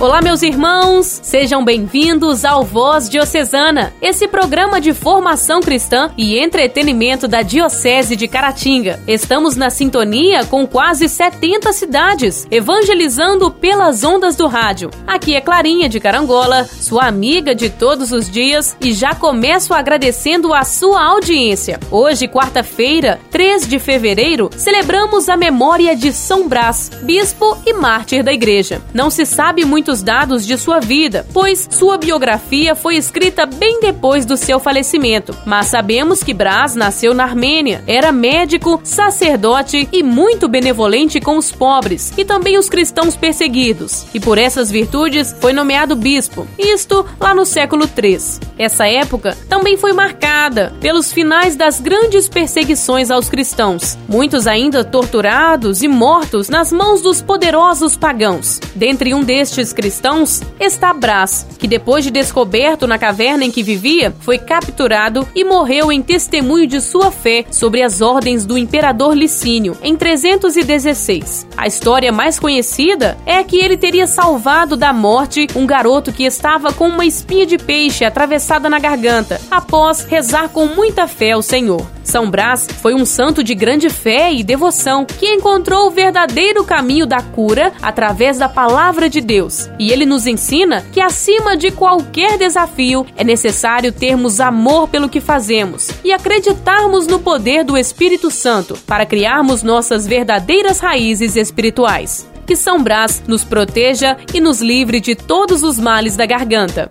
Olá, meus irmãos! Sejam bem-vindos ao Voz Diocesana, esse programa de formação cristã e entretenimento da Diocese de Caratinga. Estamos na sintonia com quase 70 cidades, evangelizando pelas ondas do rádio. Aqui é Clarinha de Carangola, sua amiga de todos os dias, e já começo agradecendo a sua audiência. Hoje, quarta-feira, 3 de fevereiro, celebramos a memória de São Brás, bispo e mártir da igreja. Não se sabe muito muitos dados de sua vida, pois sua biografia foi escrita bem depois do seu falecimento. Mas sabemos que Brás nasceu na Armênia, era médico, sacerdote e muito benevolente com os pobres e também os cristãos perseguidos. E por essas virtudes foi nomeado bispo, isto lá no século III. Essa época também foi marcada pelos finais das grandes perseguições aos cristãos, muitos ainda torturados e mortos nas mãos dos poderosos pagãos. Dentre um destes cristãos está Brás, que depois de descoberto na caverna em que vivia, foi capturado e morreu em testemunho de sua fé sobre as ordens do imperador Licínio em 316. A história mais conhecida é que ele teria salvado da morte um garoto que estava com uma espinha de peixe atravessada na garganta, após rezar com muita fé ao Senhor. São Brás foi um santo de grande fé e devoção que encontrou o verdadeiro caminho da cura através da palavra de Deus. E ele nos ensina que, acima de qualquer desafio, é necessário termos amor pelo que fazemos e acreditarmos no poder do Espírito Santo para criarmos nossas verdadeiras raízes espirituais. Que São Brás nos proteja e nos livre de todos os males da garganta.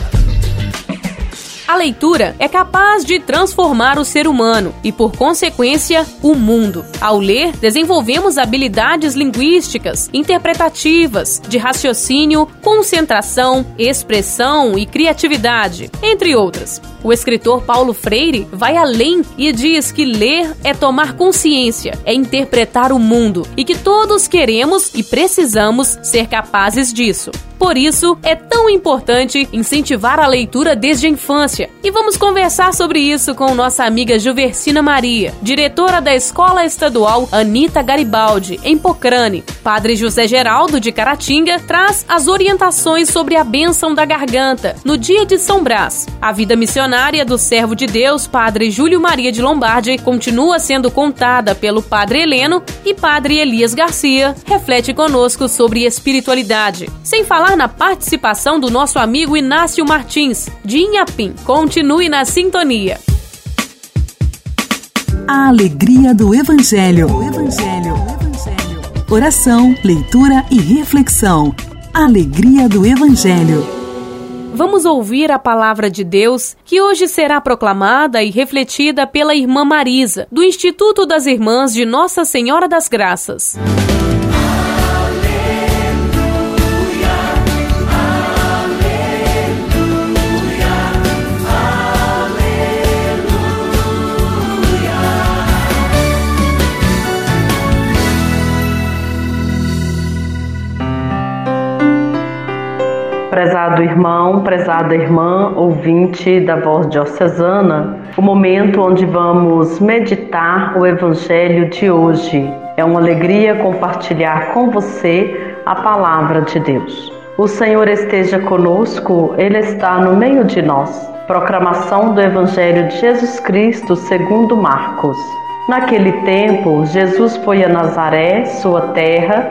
A leitura é capaz de transformar o ser humano e, por consequência, o mundo. Ao ler, desenvolvemos habilidades linguísticas, interpretativas, de raciocínio, concentração, expressão e criatividade, entre outras. O escritor Paulo Freire vai além e diz que ler é tomar consciência, é interpretar o mundo e que todos queremos e precisamos ser capazes disso. Por isso, é tão importante incentivar a leitura desde a infância. E vamos conversar sobre isso com nossa amiga Juversina Maria, diretora da Escola Estadual Anita Garibaldi, em Pocrane. Padre José Geraldo de Caratinga traz as orientações sobre a bênção da garganta no dia de São Brás. A vida missionária do servo de Deus, Padre Júlio Maria de Lombardi, continua sendo contada pelo Padre Heleno e Padre Elias Garcia, reflete conosco sobre espiritualidade. Sem falar na participação do nosso amigo Inácio Martins, de Inhapim. Continue na sintonia. A alegria do Evangelho. O Evangelho. Oração, leitura e reflexão. Alegria do Evangelho. Vamos ouvir a palavra de Deus que hoje será proclamada e refletida pela irmã Marisa, do Instituto das Irmãs de Nossa Senhora das Graças. Prezado irmão, prezada irmã, ouvinte da voz diocesana, o momento onde vamos meditar o evangelho de hoje. É uma alegria compartilhar com você a palavra de Deus. O Senhor esteja conosco, Ele está no meio de nós. Proclamação do Evangelho de Jesus Cristo segundo Marcos. Naquele tempo, Jesus foi a Nazaré, sua terra,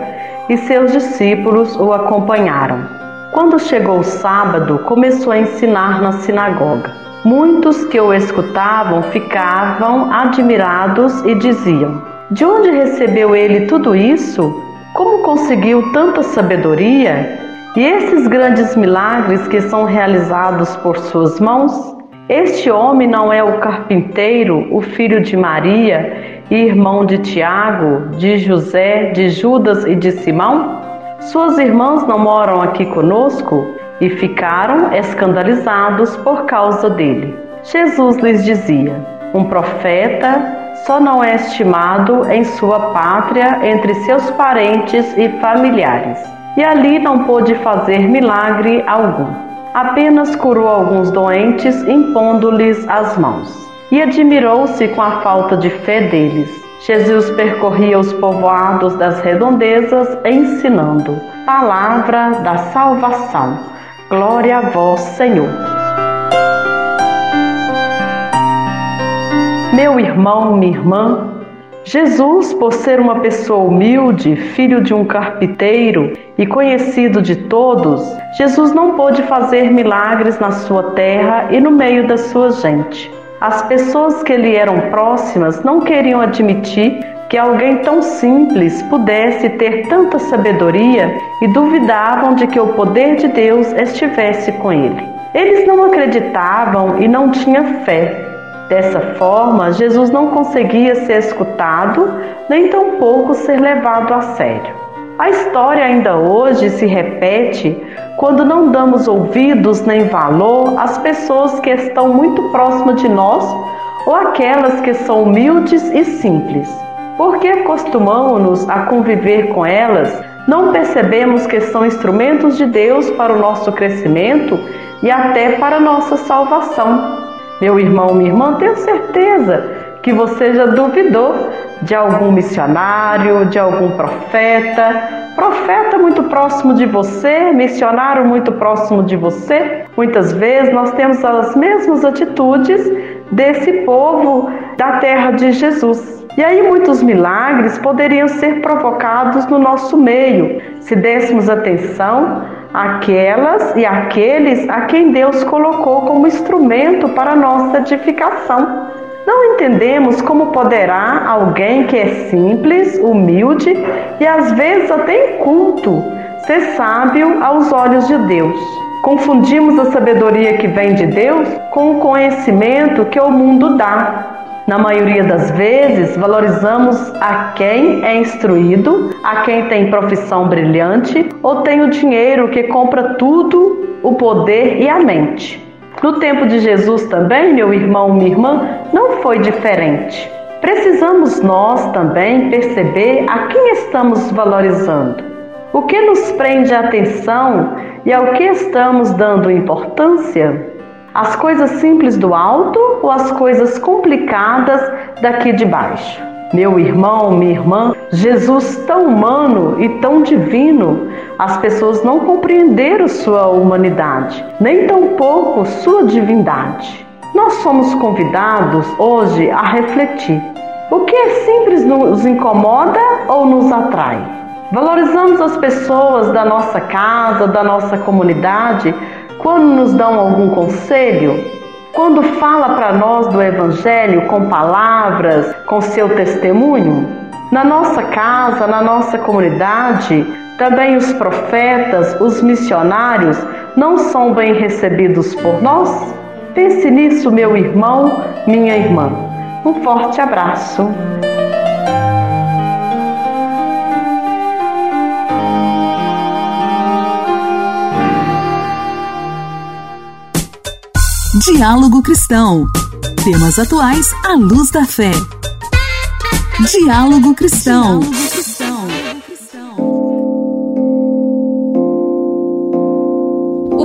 e seus discípulos o acompanharam. Quando chegou o sábado, começou a ensinar na sinagoga. Muitos que o escutavam ficavam admirados e diziam: De onde recebeu ele tudo isso? Como conseguiu tanta sabedoria? E esses grandes milagres que são realizados por suas mãos? Este homem não é o carpinteiro, o filho de Maria irmão de Tiago, de José, de Judas e de Simão? Suas irmãs não moram aqui conosco? E ficaram escandalizados por causa dele. Jesus lhes dizia: Um profeta só não é estimado em sua pátria entre seus parentes e familiares. E ali não pôde fazer milagre algum. Apenas curou alguns doentes impondo-lhes as mãos. E admirou-se com a falta de fé deles. Jesus percorria os povoados das redondezas ensinando. Palavra da salvação. Glória a vós, Senhor. Meu irmão, minha irmã, Jesus, por ser uma pessoa humilde, filho de um carpinteiro e conhecido de todos, Jesus não pôde fazer milagres na sua terra e no meio da sua gente. As pessoas que lhe eram próximas não queriam admitir que alguém tão simples pudesse ter tanta sabedoria e duvidavam de que o poder de Deus estivesse com ele. Eles não acreditavam e não tinham fé. Dessa forma, Jesus não conseguia ser escutado, nem tampouco ser levado a sério. A história ainda hoje se repete quando não damos ouvidos nem valor às pessoas que estão muito próximas de nós ou aquelas que são humildes e simples. Porque acostumamos-nos a conviver com elas, não percebemos que são instrumentos de Deus para o nosso crescimento e até para a nossa salvação. Meu irmão, minha irmã, tenho certeza que você já duvidou de algum missionário, de algum profeta, profeta muito próximo de você, missionário muito próximo de você. Muitas vezes nós temos as mesmas atitudes desse povo da terra de Jesus. E aí muitos milagres poderiam ser provocados no nosso meio, se dessemos atenção aquelas e aqueles a quem Deus colocou como instrumento para nossa edificação. Não entendemos como poderá alguém que é simples, humilde e às vezes até inculto ser sábio aos olhos de Deus. Confundimos a sabedoria que vem de Deus com o conhecimento que o mundo dá. Na maioria das vezes, valorizamos a quem é instruído, a quem tem profissão brilhante ou tem o dinheiro que compra tudo, o poder e a mente. No tempo de Jesus também, meu irmão, minha irmã, não foi diferente. Precisamos nós também perceber a quem estamos valorizando. O que nos prende a atenção e ao que estamos dando importância? As coisas simples do alto ou as coisas complicadas daqui de baixo? Meu irmão, minha irmã, Jesus tão humano e tão divino, as pessoas não compreenderam sua humanidade, nem tampouco sua divindade. Nós somos convidados hoje a refletir. O que é simples nos incomoda ou nos atrai? Valorizamos as pessoas da nossa casa, da nossa comunidade, quando nos dão algum conselho, quando fala para nós do Evangelho com palavras, com seu testemunho, na nossa casa, na nossa comunidade, também os profetas, os missionários não são bem recebidos por nós? Pense nisso, meu irmão, minha irmã. Um forte abraço. Diálogo Cristão. Temas atuais à luz da fé. Diálogo Cristão. Diálogo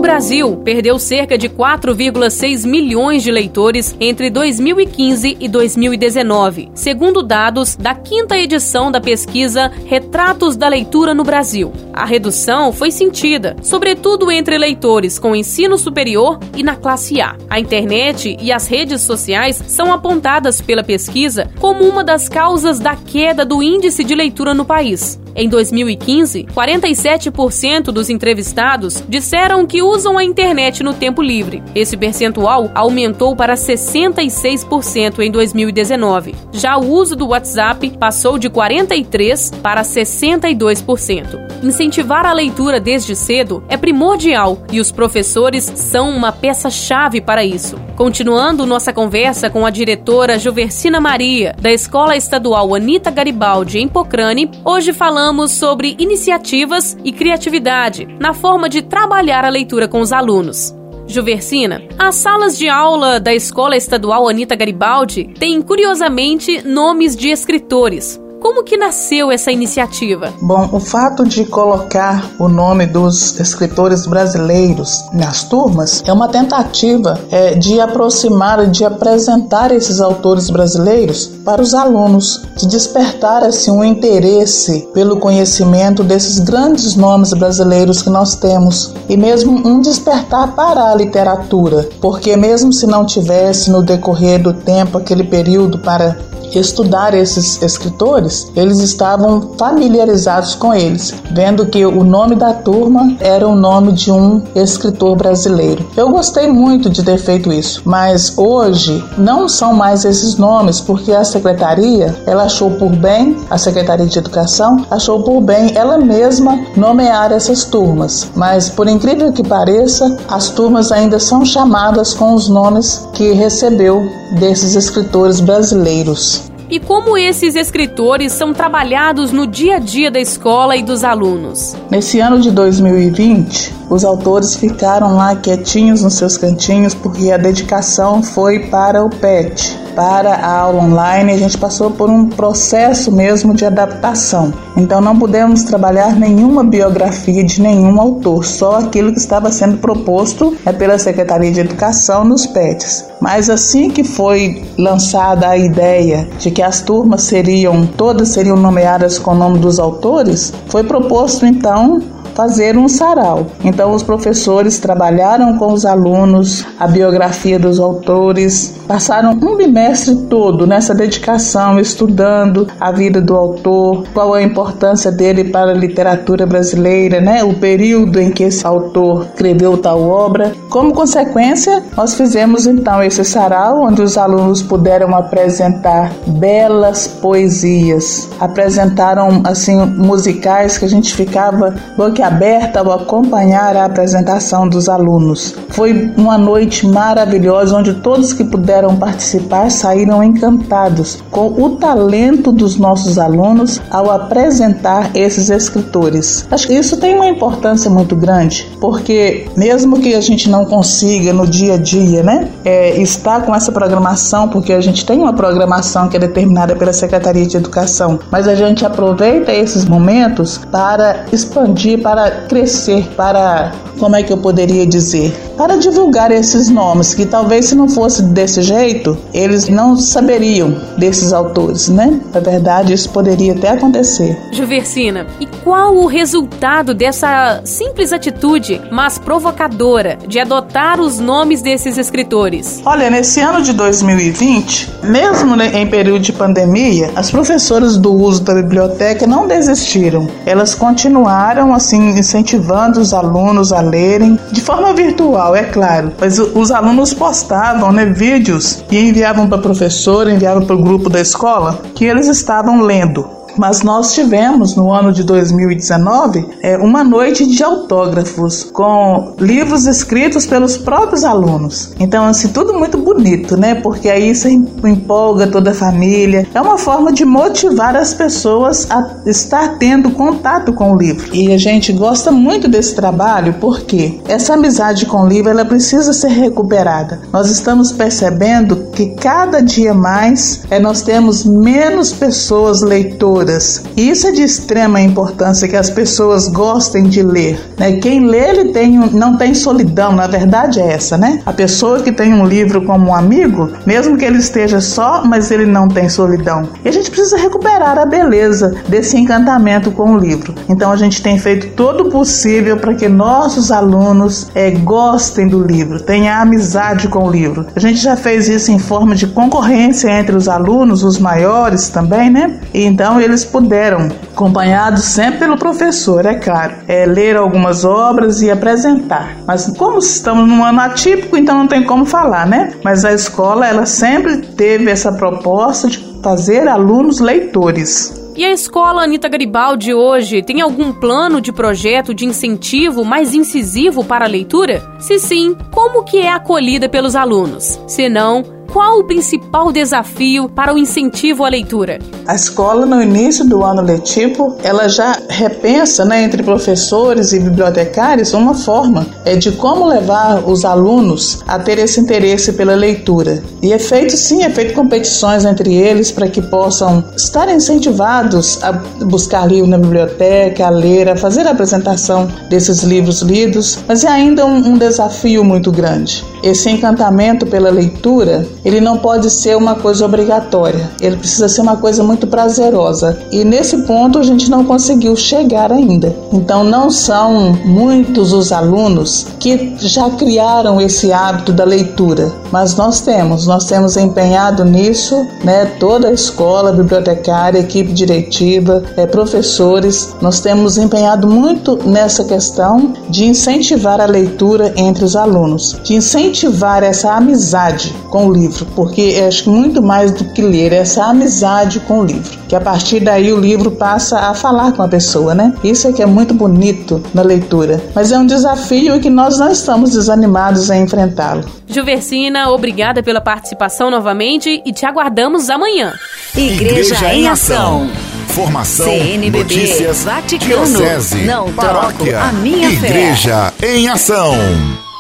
Brasil perdeu cerca de 4,6 milhões de leitores entre 2015 e 2019, segundo dados da quinta edição da pesquisa Retratos da Leitura no Brasil. A redução foi sentida, sobretudo entre leitores com ensino superior e na classe A. A internet e as redes sociais são apontadas pela pesquisa como uma das causas da queda do índice de leitura no país. Em 2015, 47% dos entrevistados disseram que usam a internet no tempo livre. Esse percentual aumentou para 66% em 2019. Já o uso do WhatsApp passou de 43% para 62%. Incentivar a leitura desde cedo é primordial e os professores são uma peça-chave para isso. Continuando nossa conversa com a diretora Juversina Maria, da Escola Estadual Anita Garibaldi, em Pocrane, hoje falamos sobre iniciativas e criatividade na forma de trabalhar a leitura com os alunos. Juversina, as salas de aula da Escola Estadual Anita Garibaldi têm, curiosamente, nomes de escritores. Como que nasceu essa iniciativa? Bom, o fato de colocar o nome dos escritores brasileiros nas turmas é uma tentativa é, de aproximar, de apresentar esses autores brasileiros para os alunos, de despertar assim um interesse pelo conhecimento desses grandes nomes brasileiros que nós temos e mesmo um despertar para a literatura, porque mesmo se não tivesse no decorrer do tempo aquele período para estudar esses escritores, eles estavam familiarizados com eles, vendo que o nome da turma era o nome de um escritor brasileiro. Eu gostei muito de ter feito isso, mas hoje não são mais esses nomes porque a secretaria, ela achou por bem, a Secretaria de Educação achou por bem ela mesma nomear essas turmas. Mas por incrível que pareça, as turmas ainda são chamadas com os nomes que recebeu desses escritores brasileiros e como esses escritores são trabalhados no dia a dia da escola e dos alunos. Nesse ano de 2020, os autores ficaram lá quietinhos nos seus cantinhos porque a dedicação foi para o PET, para a aula online, a gente passou por um processo mesmo de adaptação. Então não pudemos trabalhar nenhuma biografia de nenhum autor, só aquilo que estava sendo proposto é pela Secretaria de Educação nos PETs. Mas assim que foi lançada a ideia de que as turmas seriam todas seriam nomeadas com o nome dos autores, foi proposto então fazer um sarau. Então, os professores trabalharam com os alunos a biografia dos autores, passaram um bimestre todo nessa dedicação, estudando a vida do autor, qual a importância dele para a literatura brasileira, né? o período em que esse autor escreveu tal obra. Como consequência, nós fizemos então esse sarau, onde os alunos puderam apresentar belas poesias, apresentaram assim musicais que a gente ficava boquiaberto aberta ao acompanhar a apresentação dos alunos. Foi uma noite maravilhosa onde todos que puderam participar saíram encantados com o talento dos nossos alunos ao apresentar esses escritores. Acho que isso tem uma importância muito grande, porque mesmo que a gente não consiga no dia a dia, né, é, estar com essa programação, porque a gente tem uma programação que é determinada pela Secretaria de Educação, mas a gente aproveita esses momentos para expandir, para para crescer, para, como é que eu poderia dizer? Para divulgar esses nomes, que talvez se não fosse desse jeito, eles não saberiam desses autores, né? Na verdade, isso poderia até acontecer. Juversina, e qual o resultado dessa simples atitude, mas provocadora, de adotar os nomes desses escritores? Olha, nesse ano de 2020, mesmo em período de pandemia, as professoras do uso da biblioteca não desistiram. Elas continuaram assim incentivando os alunos a lerem de forma virtual, é claro. Mas os alunos postavam né, vídeos e enviavam para a professora, enviavam para o grupo da escola que eles estavam lendo. Mas nós tivemos no ano de 2019 é, uma noite de autógrafos com livros escritos pelos próprios alunos. Então, assim, tudo muito bonito, né? Porque aí você empolga toda a família. É uma forma de motivar as pessoas a estar tendo contato com o livro. E a gente gosta muito desse trabalho porque essa amizade com o livro ela precisa ser recuperada. Nós estamos percebendo que cada dia mais é, nós temos menos pessoas leitoras leituras. E isso é de extrema importância que as pessoas gostem de ler. Né? Quem lê ele tem, não tem solidão, na verdade é essa, né? A pessoa que tem um livro como um amigo, mesmo que ele esteja só, mas ele não tem solidão. E a gente precisa recuperar a beleza desse encantamento com o livro. Então a gente tem feito todo o possível para que nossos alunos é, gostem do livro, tenham amizade com o livro. A gente já fez isso em forma de concorrência entre os alunos, os maiores também, né? E então eles eles puderam, acompanhados sempre pelo professor, é claro, é, ler algumas obras e apresentar. Mas como estamos num ano atípico, então não tem como falar, né? Mas a escola, ela sempre teve essa proposta de fazer alunos leitores. E a escola Anitta Garibaldi hoje tem algum plano de projeto de incentivo mais incisivo para a leitura? Se sim, como que é acolhida pelos alunos? Se não, qual o principal desafio para o incentivo à leitura? A escola, no início do ano letivo, ela já repensa, né, entre professores e bibliotecários, uma forma é de como levar os alunos a ter esse interesse pela leitura. E é feito, sim, é feito competições entre eles para que possam estar incentivados a buscar livro na biblioteca, a ler, a fazer a apresentação desses livros lidos, mas é ainda um, um desafio muito grande. Esse encantamento pela leitura, ele não pode ser uma coisa obrigatória, ele precisa ser uma coisa muito prazerosa. E nesse ponto a gente não conseguiu chegar ainda. Então não são muitos os alunos que já criaram esse hábito da leitura, mas nós temos, nós temos empenhado nisso, né? Toda a escola, bibliotecária, equipe diretiva, é, professores, nós temos empenhado muito nessa questão de incentivar a leitura entre os alunos, de incentivar essa amizade com o livro, porque acho que muito mais do que ler, é essa amizade com o livro, que a partir daí o livro passa a falar com a pessoa, né? Isso é que é muito bonito na leitura, mas é um desafio que nós não estamos desanimados em enfrentá-lo. Juversina, obrigada pela participação novamente e te aguardamos amanhã. Igreja, Igreja em Ação. Formação, CNBB, notícias, Vaticano, diocese, não paróquia, a minha Igreja fé. em Ação.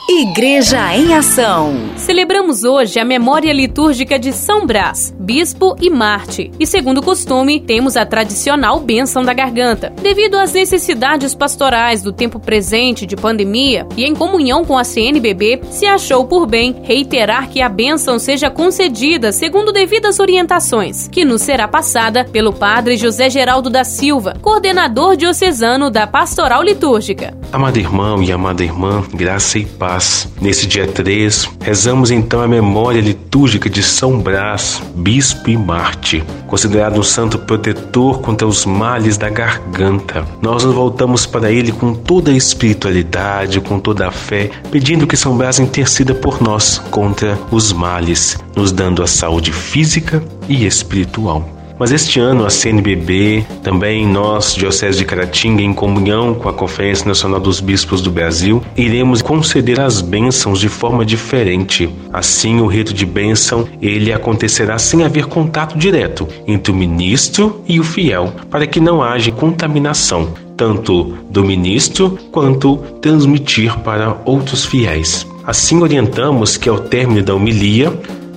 Igreja em Ação. Celebramos hoje a memória litúrgica de São Brás, bispo e Marte. E segundo costume, temos a tradicional bênção da garganta. Devido às necessidades pastorais do tempo presente de pandemia e em comunhão com a CNBB, se achou por bem reiterar que a bênção seja concedida segundo devidas orientações, que nos será passada pelo padre José Geraldo da Silva, coordenador diocesano da Pastoral Litúrgica. Amado irmão e amada irmã, graça e paz. Nesse dia 3, rezamos então a memória litúrgica de São Brás, bispo e Marte, considerado um santo protetor contra os males da garganta. Nós nos voltamos para ele com toda a espiritualidade, com toda a fé, pedindo que São Brás interceda por nós contra os males, nos dando a saúde física e espiritual. Mas este ano a CNBB, também nós, Diocese de Caratinga, em comunhão com a Conferência Nacional dos Bispos do Brasil, iremos conceder as bênçãos de forma diferente. Assim, o rito de bênção, ele acontecerá sem haver contato direto entre o ministro e o fiel, para que não haja contaminação, tanto do ministro quanto transmitir para outros fiéis. Assim orientamos que ao término da homilia,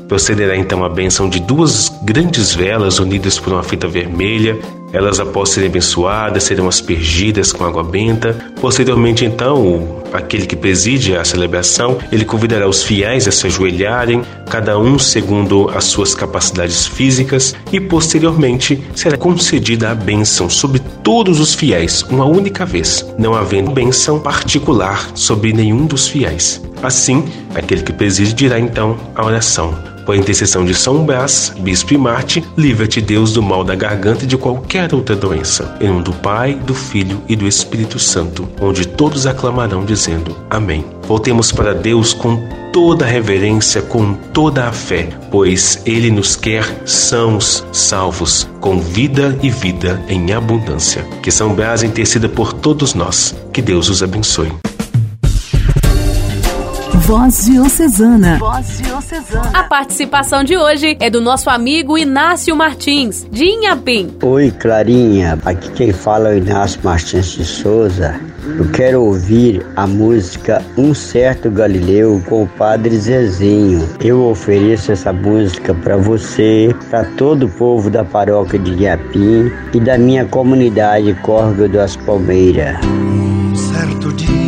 Procederá então a benção de duas grandes velas unidas por uma fita vermelha. Elas, após serem abençoadas, serão aspergidas com água benta. Posteriormente, então, aquele que preside a celebração, ele convidará os fiéis a se ajoelharem, cada um segundo as suas capacidades físicas, e posteriormente será concedida a bênção sobre todos os fiéis, uma única vez, não havendo bênção particular sobre nenhum dos fiéis. Assim, aquele que preside dirá então a oração. Por intercessão de São Brás, Bispo e Marte, livra-te Deus do mal da garganta e de qualquer outra doença. Em nome do Pai, do Filho e do Espírito Santo, onde todos aclamarão dizendo Amém. Voltemos para Deus com toda a reverência, com toda a fé, pois Ele nos quer sãos, salvos, com vida e vida em abundância. Que São Brás interceda por todos nós. Que Deus os abençoe. Voz Diocesana. Voz Diocesana. A participação de hoje é do nosso amigo Inácio Martins, de Inhapim. Oi, Clarinha. Aqui quem fala é o Inácio Martins de Souza. Eu quero ouvir a música Um Certo Galileu com o Padre Zezinho. Eu ofereço essa música para você, para todo o povo da paróquia de Inhapim e da minha comunidade Córrego das Palmeiras. Um certo dia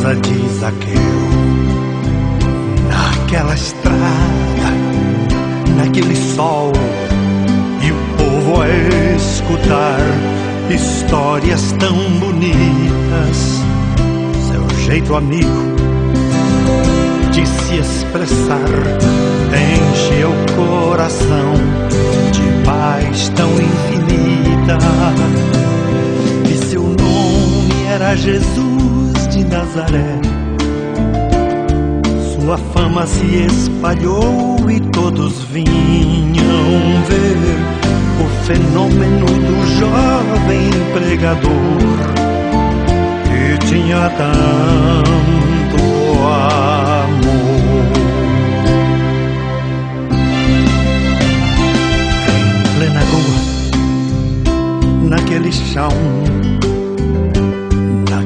casa de Zaqueu naquela estrada, naquele sol, e o povo a escutar histórias tão bonitas. Seu jeito amigo de se expressar enche o coração de paz tão infinita. E seu nome era Jesus de Nazaré sua fama se espalhou e todos vinham ver o fenômeno do jovem pregador que tinha tanto amor. Em plena rua, naquele chão,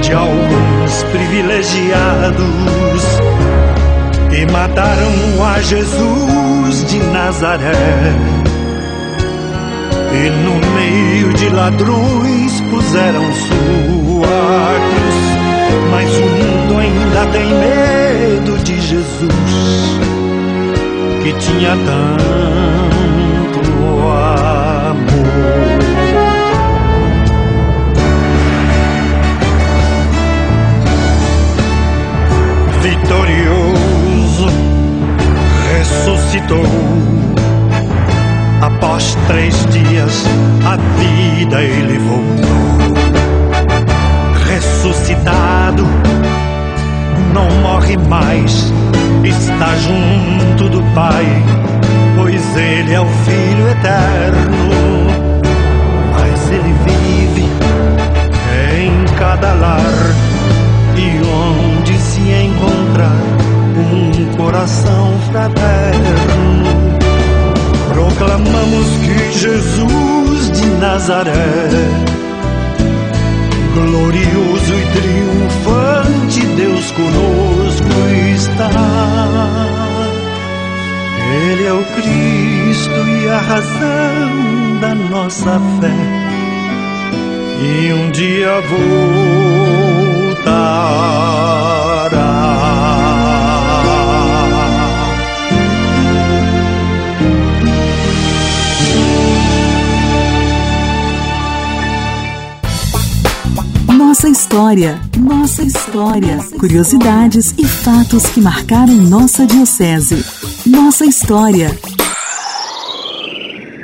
de alguns privilegiados e mataram a Jesus de Nazaré. E no meio de ladrões puseram sua cruz. Mas o mundo ainda tem medo de Jesus, que tinha tanto ressuscitou. Após três dias, a vida ele voltou. Ressuscitado, não morre mais, está junto do Pai, pois ele é o Filho eterno. Mas ele vive em cada lar coração fraterno. Proclamamos que Jesus de Nazaré, glorioso e triunfante, Deus conosco está. Ele é o Cristo e a razão da nossa fé. E um dia voltará. Nossa história, nossa história. Curiosidades e fatos que marcaram nossa diocese. Nossa história.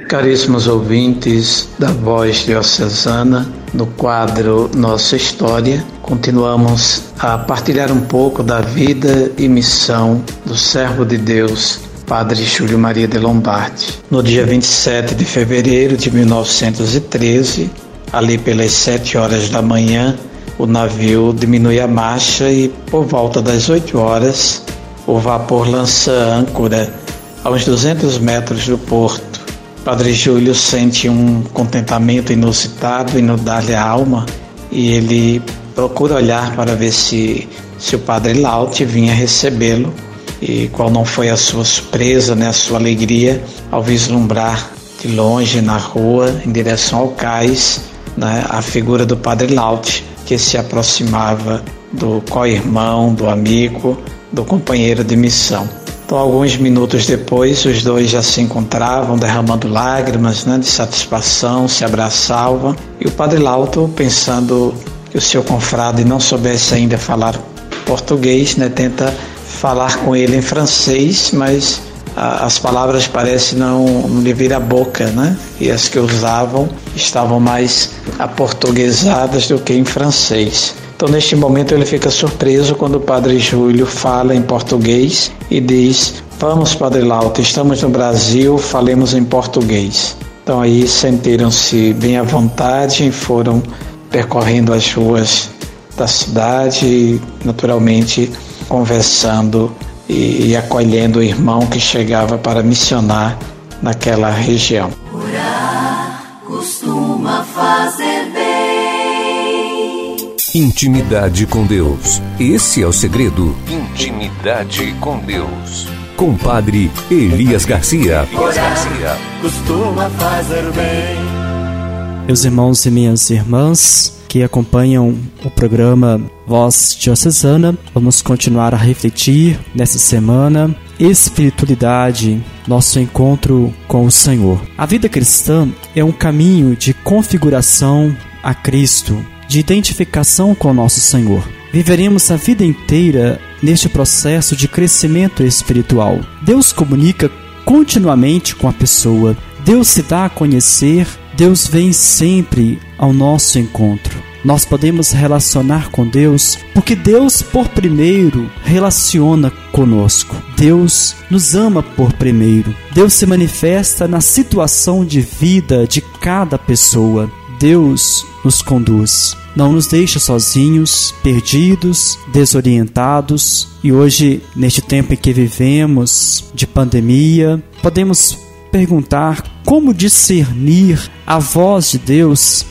Caríssimos ouvintes da Voz Diocesana, no quadro Nossa História, continuamos a partilhar um pouco da vida e missão do servo de Deus, Padre Júlio Maria de Lombardi. No dia 27 de fevereiro de 1913, ali pelas 7 horas da manhã, o navio diminui a marcha e, por volta das 8 horas, o vapor lança âncora a uns 200 metros do porto. Padre Júlio sente um contentamento inusitado e no dar-lhe a alma e ele procura olhar para ver se, se o Padre Laute vinha recebê-lo e qual não foi a sua surpresa, né, a sua alegria ao vislumbrar de longe na rua, em direção ao cais, né, a figura do Padre Laute, que se aproximava do co-irmão, do amigo, do companheiro de missão. Então, alguns minutos depois, os dois já se encontravam, derramando lágrimas né, de satisfação, se abraçavam, e o Padre Lauto, pensando que o seu confrade não soubesse ainda falar português, né, tenta falar com ele em francês, mas as palavras parecem não, não lhe vir a boca, né? E as que usavam estavam mais aportuguesadas do que em francês. Então, neste momento, ele fica surpreso quando o Padre Júlio fala em português e diz: Vamos, Padre Lauto, estamos no Brasil, falemos em português. Então, aí sentiram-se bem à vontade e foram percorrendo as ruas da cidade naturalmente, conversando e, e acolhendo o irmão que chegava para missionar naquela região. Orar costuma fazer bem. Intimidade com Deus. Esse é o segredo. Intimidade com Deus. Compadre Elias Garcia. Elias Garcia. Costuma fazer bem. Meus irmãos e minhas irmãs, que acompanham o programa Voz Diocesana. Vamos continuar a refletir nessa semana espiritualidade, nosso encontro com o Senhor. A vida cristã é um caminho de configuração a Cristo, de identificação com o nosso Senhor. Viveremos a vida inteira neste processo de crescimento espiritual. Deus comunica continuamente com a pessoa. Deus se dá a conhecer Deus vem sempre ao nosso encontro. Nós podemos relacionar com Deus porque Deus, por primeiro, relaciona conosco. Deus nos ama por primeiro. Deus se manifesta na situação de vida de cada pessoa. Deus nos conduz. Não nos deixa sozinhos, perdidos, desorientados. E hoje, neste tempo em que vivemos de pandemia, podemos perguntar como discernir a voz de Deus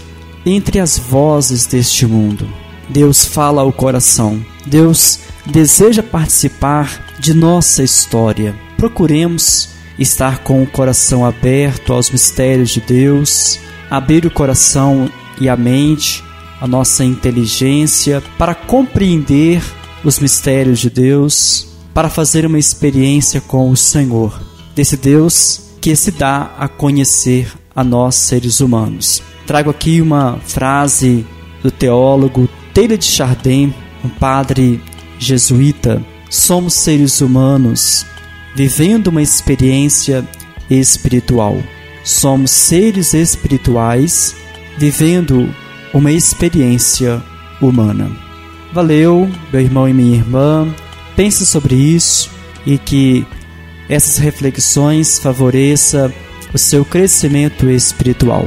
entre as vozes deste mundo. Deus fala ao coração. Deus deseja participar de nossa história. Procuremos estar com o coração aberto aos mistérios de Deus, abrir o coração e a mente, a nossa inteligência para compreender os mistérios de Deus, para fazer uma experiência com o Senhor, desse Deus que se dá a conhecer a nós seres humanos. Trago aqui uma frase do teólogo Taylor de Chardin, um padre jesuíta. Somos seres humanos vivendo uma experiência espiritual. Somos seres espirituais vivendo uma experiência humana. Valeu, meu irmão e minha irmã. Pense sobre isso e que essas reflexões favoreça o seu crescimento espiritual.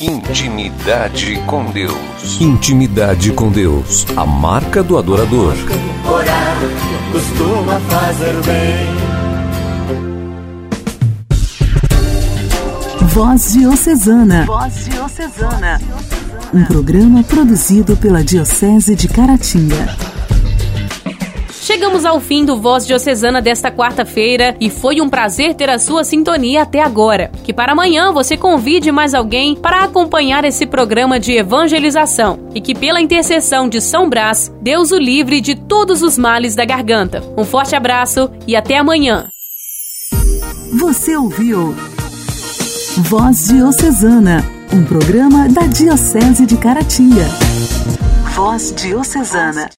Intimidade com Deus. Intimidade com Deus. A marca do adorador. Orar costuma fazer bem. Voz Diocesana. Voz Diocesana. Um programa produzido pela Diocese de Caratinga. Chegamos ao fim do Voz Diocesana desta quarta-feira e foi um prazer ter a sua sintonia até agora. Que para amanhã você convide mais alguém para acompanhar esse programa de evangelização e que pela intercessão de São Brás, Deus o livre de todos os males da garganta. Um forte abraço e até amanhã. Você ouviu Voz Diocesana, um programa da Diocese de Caratinga. Voz Diocesana.